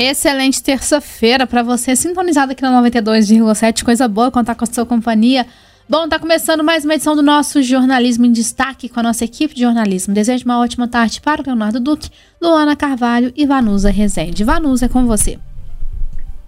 Excelente terça-feira para você, sintonizado aqui na 92,7. Coisa boa contar com a sua companhia. Bom, tá começando mais uma edição do nosso Jornalismo em Destaque com a nossa equipe de jornalismo. Desejo uma ótima tarde para o Leonardo Duque, Luana Carvalho e Vanusa Rezende. Vanusa, é com você.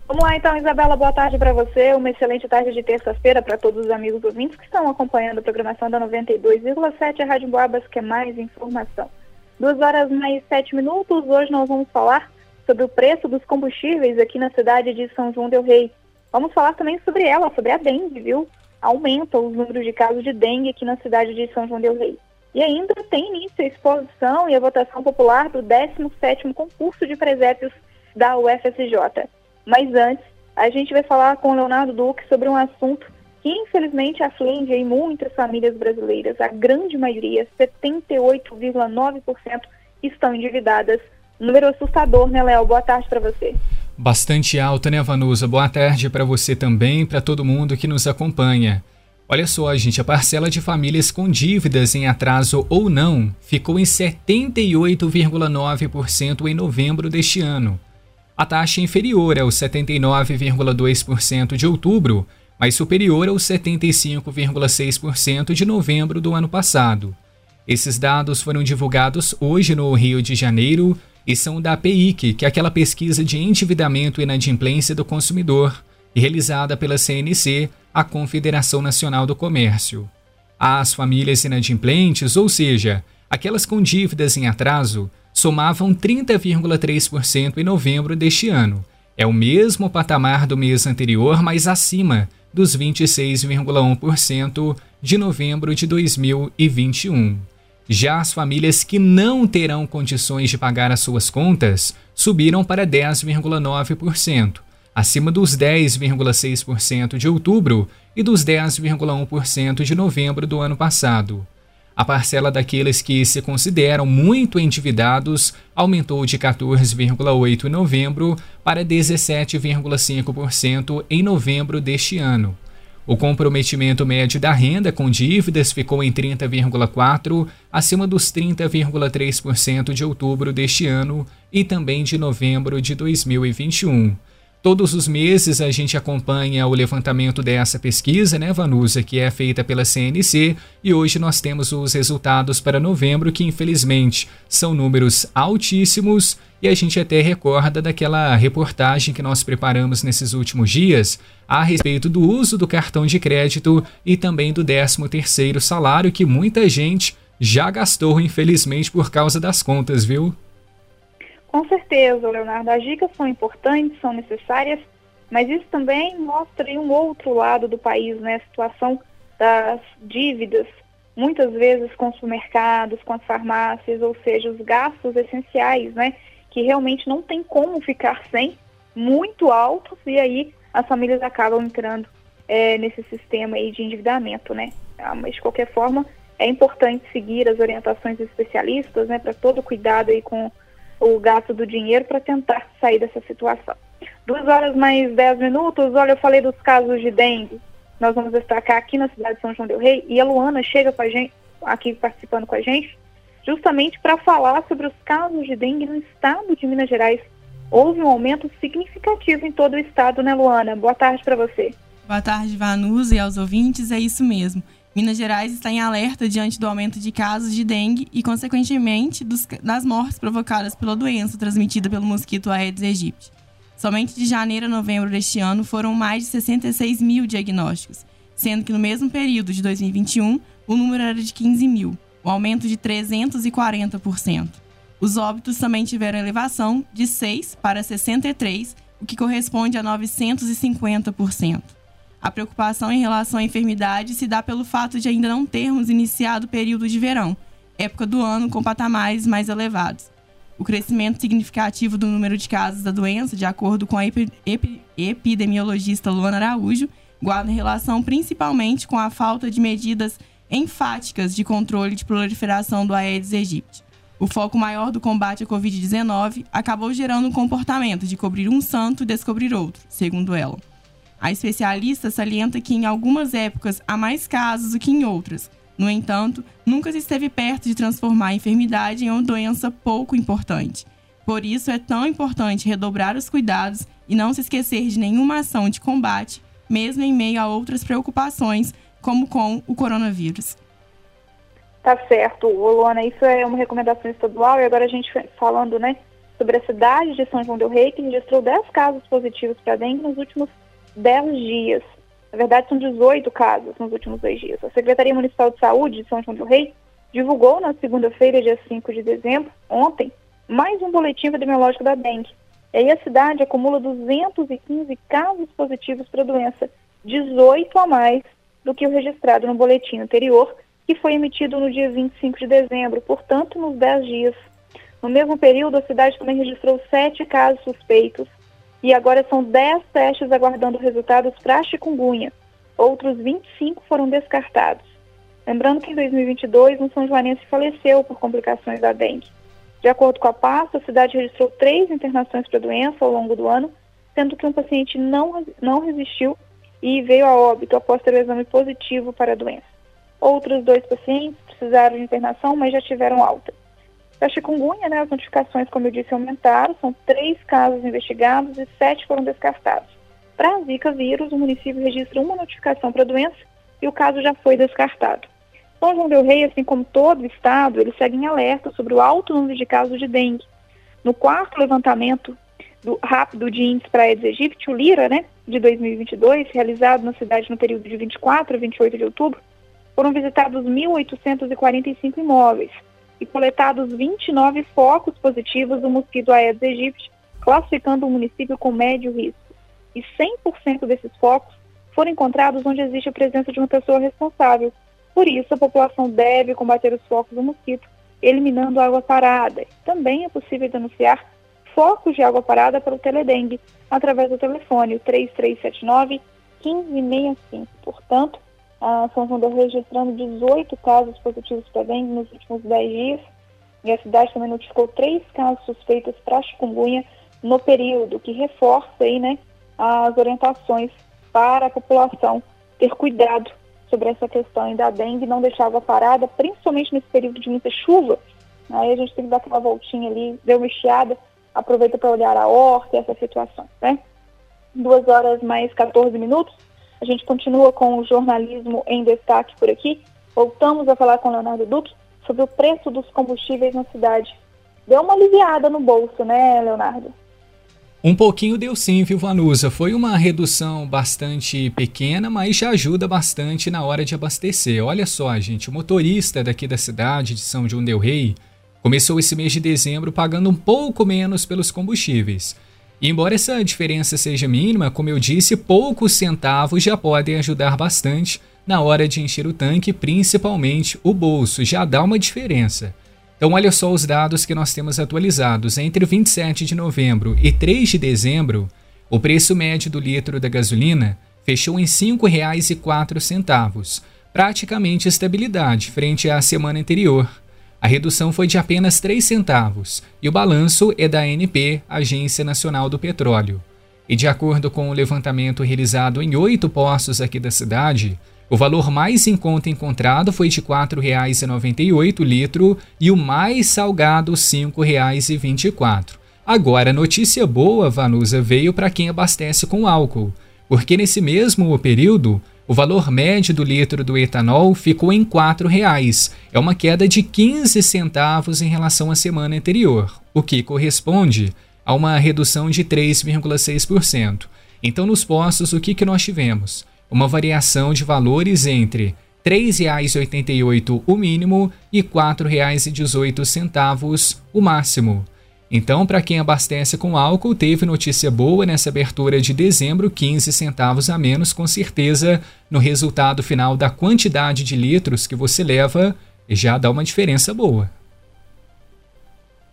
Vamos lá então, Isabela, boa tarde para você. Uma excelente tarde de terça-feira para todos os amigos ouvintes que estão acompanhando a programação da 92,7 a Rádio Boabas, que é mais informação. Duas horas mais sete minutos. Hoje nós vamos falar sobre o preço dos combustíveis aqui na cidade de São João del Rei. Vamos falar também sobre ela, sobre a dengue, viu? Aumenta os números de casos de dengue aqui na cidade de São João del Rei. E ainda tem início a exposição e a votação popular do 17º concurso de presépios da UFSJ. Mas antes, a gente vai falar com o Leonardo Duque sobre um assunto que infelizmente aflige em muitas famílias brasileiras. A grande maioria, 78,9%, estão endividadas Número assustador, né, Léo? Boa tarde para você. Bastante alta, né, Vanusa? Boa tarde para você também, para todo mundo que nos acompanha. Olha só, gente, a parcela de famílias com dívidas em atraso ou não ficou em 78,9% em novembro deste ano. A taxa é inferior aos 79,2% de outubro, mas superior aos 75,6% de novembro do ano passado. Esses dados foram divulgados hoje no Rio de Janeiro e são da PIC, que é aquela pesquisa de endividamento e inadimplência do consumidor, realizada pela CNC, a Confederação Nacional do Comércio. As famílias inadimplentes, ou seja, aquelas com dívidas em atraso, somavam 30,3% em novembro deste ano. É o mesmo patamar do mês anterior, mas acima dos 26,1% de novembro de 2021. Já as famílias que não terão condições de pagar as suas contas subiram para 10,9%, acima dos 10,6% de outubro e dos 10,1% de novembro do ano passado. A parcela daqueles que se consideram muito endividados aumentou de 14,8% em novembro para 17,5% em novembro deste ano. O comprometimento médio da renda com dívidas ficou em 30,4%, acima dos 30,3% de outubro deste ano e também de novembro de 2021. Todos os meses a gente acompanha o levantamento dessa pesquisa, né, Vanusa, que é feita pela CNC, e hoje nós temos os resultados para novembro, que infelizmente são números altíssimos, e a gente até recorda daquela reportagem que nós preparamos nesses últimos dias a respeito do uso do cartão de crédito e também do 13º salário que muita gente já gastou, infelizmente, por causa das contas, viu? Com certeza, Leonardo, as dicas são importantes, são necessárias, mas isso também mostra um outro lado do país, né? A situação das dívidas, muitas vezes com os supermercados, com as farmácias, ou seja, os gastos essenciais, né? Que realmente não tem como ficar sem, muito altos, e aí as famílias acabam entrando é, nesse sistema aí de endividamento, né? Ah, mas de qualquer forma, é importante seguir as orientações especialistas, né? Para todo cuidado aí com o gasto do dinheiro para tentar sair dessa situação. Duas horas mais dez minutos, olha, eu falei dos casos de dengue. Nós vamos destacar aqui na cidade de São João del Rei e a Luana chega com a gente, aqui participando com a gente, justamente para falar sobre os casos de dengue no estado de Minas Gerais. Houve um aumento significativo em todo o estado, né, Luana? Boa tarde para você. Boa tarde, Vanusa, e aos ouvintes. É isso mesmo. Minas Gerais está em alerta diante do aumento de casos de dengue e, consequentemente, dos, das mortes provocadas pela doença transmitida pelo mosquito Aedes aegypti. Somente de janeiro a novembro deste ano foram mais de 66 mil diagnósticos, sendo que no mesmo período de 2021 o número era de 15 mil, um aumento de 340%. Os óbitos também tiveram elevação de 6 para 63, o que corresponde a 950%. A preocupação em relação à enfermidade se dá pelo fato de ainda não termos iniciado o período de verão, época do ano com patamares mais elevados. O crescimento significativo do número de casos da doença, de acordo com a epi epi epidemiologista Luana Araújo, guarda relação principalmente com a falta de medidas enfáticas de controle de proliferação do Aedes aegypti. O foco maior do combate à Covid-19 acabou gerando um comportamento de cobrir um santo e descobrir outro, segundo ela. A especialista salienta que em algumas épocas há mais casos do que em outras. No entanto, nunca se esteve perto de transformar a enfermidade em uma doença pouco importante. Por isso é tão importante redobrar os cuidados e não se esquecer de nenhuma ação de combate, mesmo em meio a outras preocupações, como com o coronavírus. Tá certo, Luana, isso é uma recomendação estadual e agora a gente falando, né, sobre a cidade de São João del Rei, que registrou 10 casos positivos para dengue nos últimos 10 dias. Na verdade, são 18 casos nos últimos dois dias. A Secretaria Municipal de Saúde de São João del Rei divulgou na segunda-feira, dia 5 de dezembro, ontem, mais um boletim epidemiológico da dengue. E aí a cidade acumula 215 casos positivos para a doença, 18 a mais do que o registrado no boletim anterior, que foi emitido no dia 25 de dezembro, portanto, nos 10 dias. No mesmo período, a cidade também registrou 7 casos suspeitos e agora são 10 testes aguardando resultados para chikungunya. Outros 25 foram descartados. Lembrando que em 2022, um São Joanense faleceu por complicações da dengue. De acordo com a pasta, a cidade registrou três internações para a doença ao longo do ano, sendo que um paciente não, não resistiu e veio a óbito após ter o exame positivo para a doença. Outros dois pacientes precisaram de internação, mas já tiveram alta. Para a chikungunya, né, as notificações, como eu disse, aumentaram, são três casos investigados e sete foram descartados. Para a Zika vírus, o município registra uma notificação para a doença e o caso já foi descartado. São João del Rei, assim como todo o estado, eles seguem alerta sobre o alto número de casos de dengue. No quarto levantamento do rápido de índice para Aedes aegypti, o LIRA, né, de 2022, realizado na cidade no período de 24 a 28 de outubro, foram visitados 1.845 imóveis e coletados 29 focos positivos do mosquito Aedes aegypti, classificando o município com médio risco. E 100% desses focos foram encontrados onde existe a presença de uma pessoa responsável, por isso, a população deve combater os focos do mosquito, eliminando água parada. Também é possível denunciar focos de água parada para o teledengue através do telefone, o 3379 1565. Portanto, a São del registrando 18 casos positivos para dengue nos últimos 10 dias. E a cidade também notificou três casos suspeitos para chikungunya no período, que reforça aí, né, as orientações para a população ter cuidado sobre essa questão da dengue, não deixar água parada, principalmente nesse período de muita chuva. Aí a gente tem que dar aquela voltinha ali, deu uma estiada, aproveita para olhar a horta e essa situação, né? Duas horas mais 14 minutos. A gente continua com o jornalismo em destaque por aqui. Voltamos a falar com Leonardo Duque sobre o preço dos combustíveis na cidade. Deu uma aliviada no bolso, né, Leonardo? Um pouquinho deu sim, viu, Vanusa? Foi uma redução bastante pequena, mas já ajuda bastante na hora de abastecer. Olha só, gente, o motorista daqui da cidade de São João del Rei começou esse mês de dezembro pagando um pouco menos pelos combustíveis. E embora essa diferença seja mínima, como eu disse, poucos centavos já podem ajudar bastante na hora de encher o tanque, principalmente o bolso, já dá uma diferença. Então, olha só os dados que nós temos atualizados. Entre 27 de novembro e 3 de dezembro, o preço médio do litro da gasolina fechou em R$ 5,04, praticamente estabilidade frente à semana anterior. A redução foi de apenas 3 centavos e o balanço é da ANP, Agência Nacional do Petróleo. E de acordo com o levantamento realizado em oito postos aqui da cidade, o valor mais em conta encontrado foi de R$ 4,98 litro e o mais salgado R$ 5,24. Agora, notícia boa, Vanusa, veio para quem abastece com álcool, porque nesse mesmo período, o valor médio do litro do etanol ficou em R$ 4,00. É uma queda de 15 centavos em relação à semana anterior, o que corresponde a uma redução de 3,6%. Então, nos postos, o que, que nós tivemos? uma variação de valores entre R$ 3,88 o mínimo e R$ 4,18 o máximo. Então, para quem abastece com álcool, teve notícia boa nessa abertura de dezembro, 15 centavos a menos, com certeza, no resultado final da quantidade de litros que você leva, já dá uma diferença boa.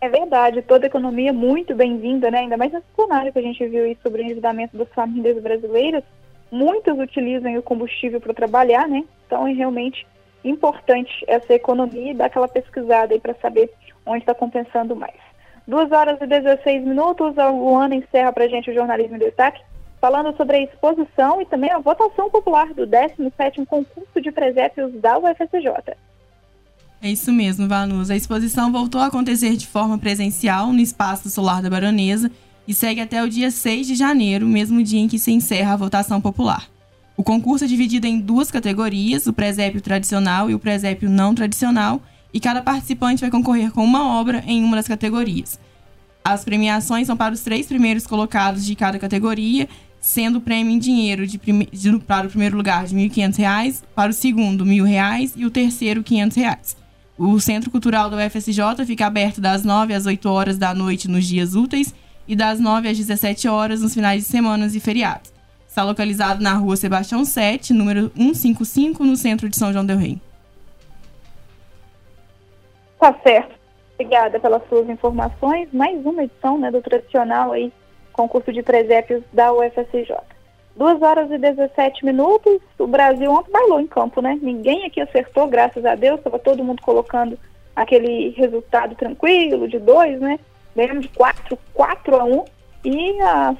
É verdade, toda economia muito bem-vinda, né? ainda mais nesse cenário que a gente viu aí sobre o endividamento das famílias brasileiras muitas utilizam o combustível para trabalhar, né? Então é realmente importante essa economia e dar aquela pesquisada aí para saber onde está compensando mais. 2 horas e 16 minutos, a Luana encerra para a gente o Jornalismo em Destaque, falando sobre a exposição e também a votação popular do 17º concurso de presépios da UFSJ. É isso mesmo, Vanus. A exposição voltou a acontecer de forma presencial no Espaço Solar da Baronesa e segue até o dia 6 de janeiro, mesmo dia em que se encerra a votação popular. O concurso é dividido em duas categorias, o presépio tradicional e o presépio não tradicional, e cada participante vai concorrer com uma obra em uma das categorias. As premiações são para os três primeiros colocados de cada categoria, sendo o prêmio em dinheiro de prime... de, para o primeiro lugar de R$ 1.500, para o segundo R$ 1.000 e o terceiro R$ 500. O Centro Cultural da UFSJ fica aberto das 9 às 8 horas da noite nos dias úteis e das 9 às 17 horas nos finais de semanas e feriados. Está localizado na rua Sebastião 7, número 155, no centro de São João del Rei. Tá certo. Obrigada pelas suas informações. Mais uma edição né, do tradicional aí, concurso de presépios da UFSJ. 2 horas e 17 minutos. O Brasil ontem bailou em campo, né? Ninguém aqui acertou, graças a Deus. Estava todo mundo colocando aquele resultado tranquilo de dois, né? ganhamos de 4, 4 a 1 e as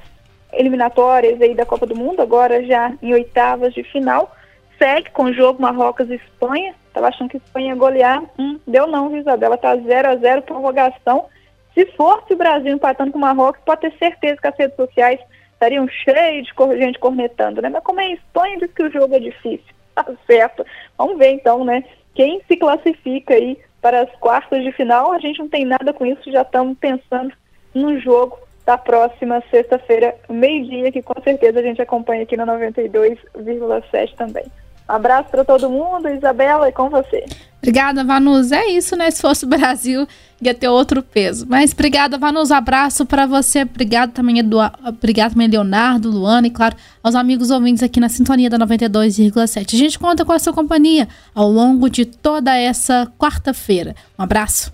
eliminatórias aí da Copa do Mundo, agora já em oitavas de final, segue com o jogo Marrocos Espanha. Estava achando que Espanha ia golear. Hum, deu não, viu, Isabela? Tá 0 a 0 prorrogação. Se fosse o Brasil empatando com o Marrocos, pode ter certeza que as redes sociais estariam cheias de gente cornetando, né? Mas como é a Espanha, diz que o jogo é difícil. Tá certo. Vamos ver então, né? Quem se classifica aí para as quartas de final. A gente não tem nada com isso, já estamos pensando no jogo da próxima sexta-feira, meio-dia, que com certeza a gente acompanha aqui na 92,7 também. Abraço para todo mundo, Isabela, e com você. Obrigada, Vanus. É isso, né? Se fosse o Brasil, ia ter outro peso. Mas obrigada, Vanus. Abraço para você. Obrigado também, Eduardo. Obrigado também, Leonardo, Luana e, claro, aos amigos ouvintes aqui na sintonia da 92,7. A gente conta com a sua companhia ao longo de toda essa quarta-feira. Um abraço.